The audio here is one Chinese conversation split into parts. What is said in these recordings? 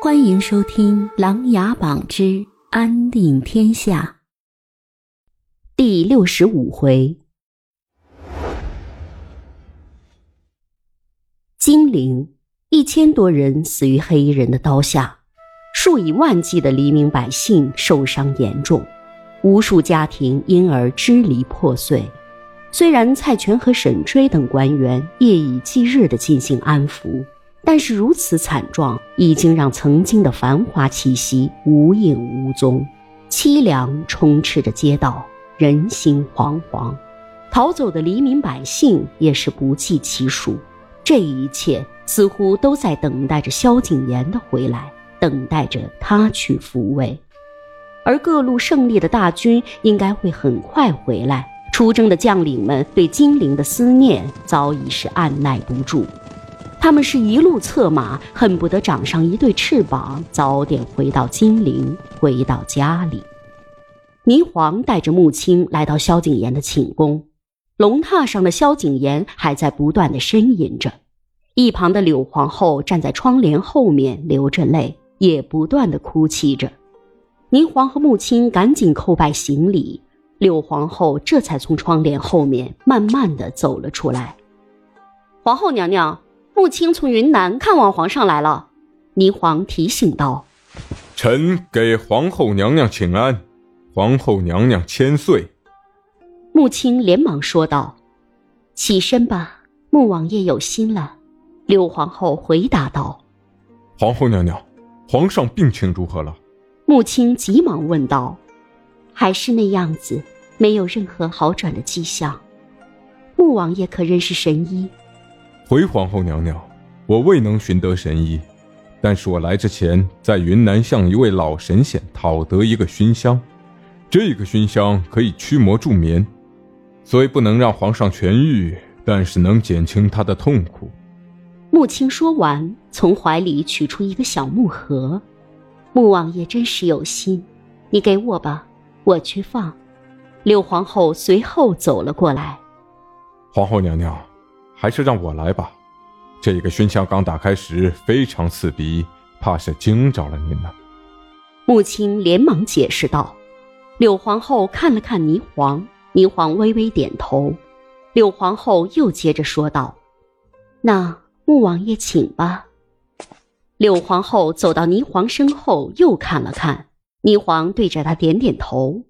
欢迎收听《琅琊榜之安定天下》第六十五回。金陵一千多人死于黑衣人的刀下，数以万计的黎民百姓受伤严重，无数家庭因而支离破碎。虽然蔡全和沈追等官员夜以继日地进行安抚，但是如此惨状已经让曾经的繁华气息无影无踪，凄凉充斥着街道，人心惶惶。逃走的黎民百姓也是不计其数。这一切似乎都在等待着萧景琰的回来，等待着他去抚慰。而各路胜利的大军应该会很快回来。出征的将领们对金陵的思念早已是按耐不住，他们是一路策马，恨不得长上一对翅膀，早点回到金陵，回到家里。霓凰带着穆青来到萧景琰的寝宫，龙榻上的萧景琰还在不断的呻吟着，一旁的柳皇后站在窗帘后面流着泪，也不断的哭泣着。霓凰和穆青赶紧叩拜行礼。柳皇后这才从窗帘后面慢慢的走了出来。皇后娘娘，穆青从云南看望皇上来了。霓凰提醒道：“臣给皇后娘娘请安，皇后娘娘千岁。”穆青连忙说道：“起身吧，穆王爷有心了。”柳皇后回答道：“皇后娘娘，皇上病情如何了？”穆青急忙问道。还是那样子，没有任何好转的迹象。穆王爷可认识神医？回皇后娘娘，我未能寻得神医，但是我来之前在云南向一位老神仙讨得一个熏香，这个熏香可以驱魔助眠，虽不能让皇上痊愈，但是能减轻他的痛苦。穆青说完，从怀里取出一个小木盒。穆王爷真是有心，你给我吧。我去放，六皇后随后走了过来。皇后娘娘，还是让我来吧。这个熏香刚打开时非常刺鼻，怕是惊着了您呢。穆青连忙解释道。柳皇后看了看霓凰，霓凰微微点头。柳皇后又接着说道：“那穆王爷请吧。”柳皇后走到霓凰身后，又看了看。霓凰对着他点点头，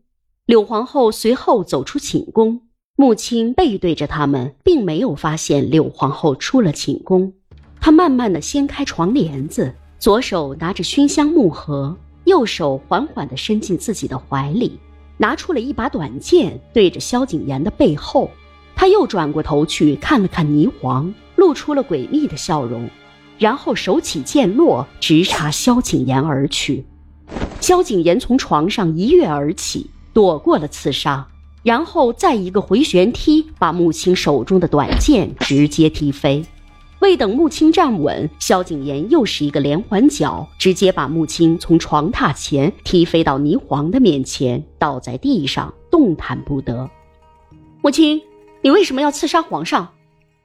柳皇后随后走出寝宫，穆青背对着他们，并没有发现柳皇后出了寝宫。她慢慢的掀开床帘子，左手拿着熏香木盒，右手缓缓的伸进自己的怀里，拿出了一把短剑，对着萧景琰的背后。他又转过头去看了看霓凰，露出了诡秘的笑容，然后手起剑落，直插萧景琰而去。萧景琰从床上一跃而起，躲过了刺杀，然后再一个回旋踢，把穆青手中的短剑直接踢飞。未等穆青站稳，萧景琰又是一个连环脚，直接把穆青从床榻前踢飞到霓凰的面前，倒在地上动弹不得。母亲，你为什么要刺杀皇上？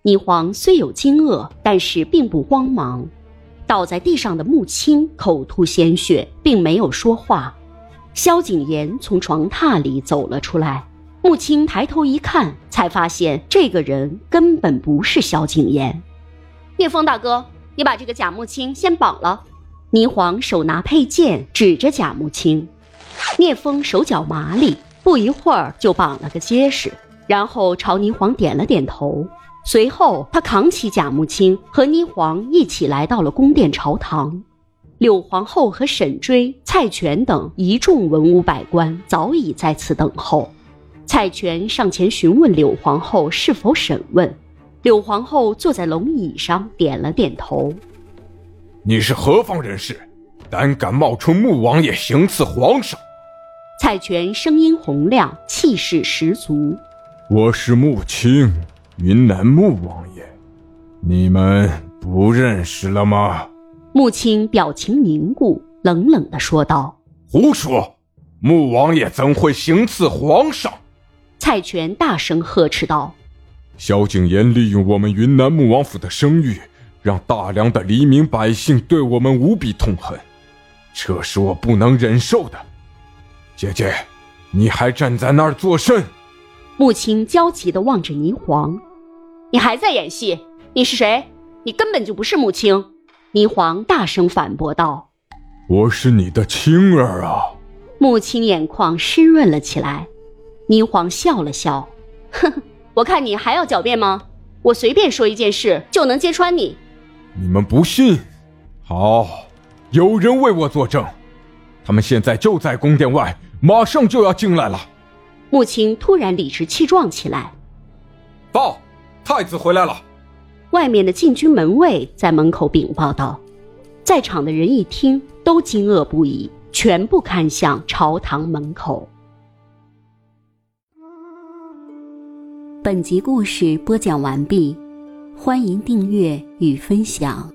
霓凰虽有惊愕，但是并不慌忙。倒在地上的穆青口吐鲜血，并没有说话。萧景琰从床榻里走了出来，穆青抬头一看，才发现这个人根本不是萧景琰。聂风大哥，你把这个贾穆青先绑了。霓凰手拿佩剑，指着贾穆青。聂风手脚麻利，不一会儿就绑了个结实，然后朝霓凰点了点头。随后，他扛起贾木青和霓凰一起来到了宫殿朝堂。柳皇后和沈追、蔡权等一众文武百官早已在此等候。蔡权上前询问柳皇后是否审问，柳皇后坐在龙椅上点了点头。你是何方人士，胆敢冒充穆王爷行刺皇上？蔡权声音洪亮，气势十足。我是穆青。云南穆王爷，你们不认识了吗？穆青表情凝固，冷冷的说道：“胡说！穆王爷怎会行刺皇上？”蔡权大声呵斥道：“萧景琰利用我们云南穆王府的声誉，让大梁的黎民百姓对我们无比痛恨。这是我不能忍受的。姐姐，你还站在那儿作甚？穆青焦急地望着霓凰，你还在演戏？你是谁？你根本就不是穆青！霓凰大声反驳道：“我是你的青儿啊！”穆青眼眶湿润了起来。霓凰笑了笑：“哼，我看你还要狡辩吗？我随便说一件事就能揭穿你。你们不信？好，有人为我作证。他们现在就在宫殿外，马上就要进来了。”穆青突然理直气壮起来：“报，太子回来了！”外面的禁军门卫在门口禀报道。在场的人一听，都惊愕不已，全部看向朝堂门口。本集故事播讲完毕，欢迎订阅与分享。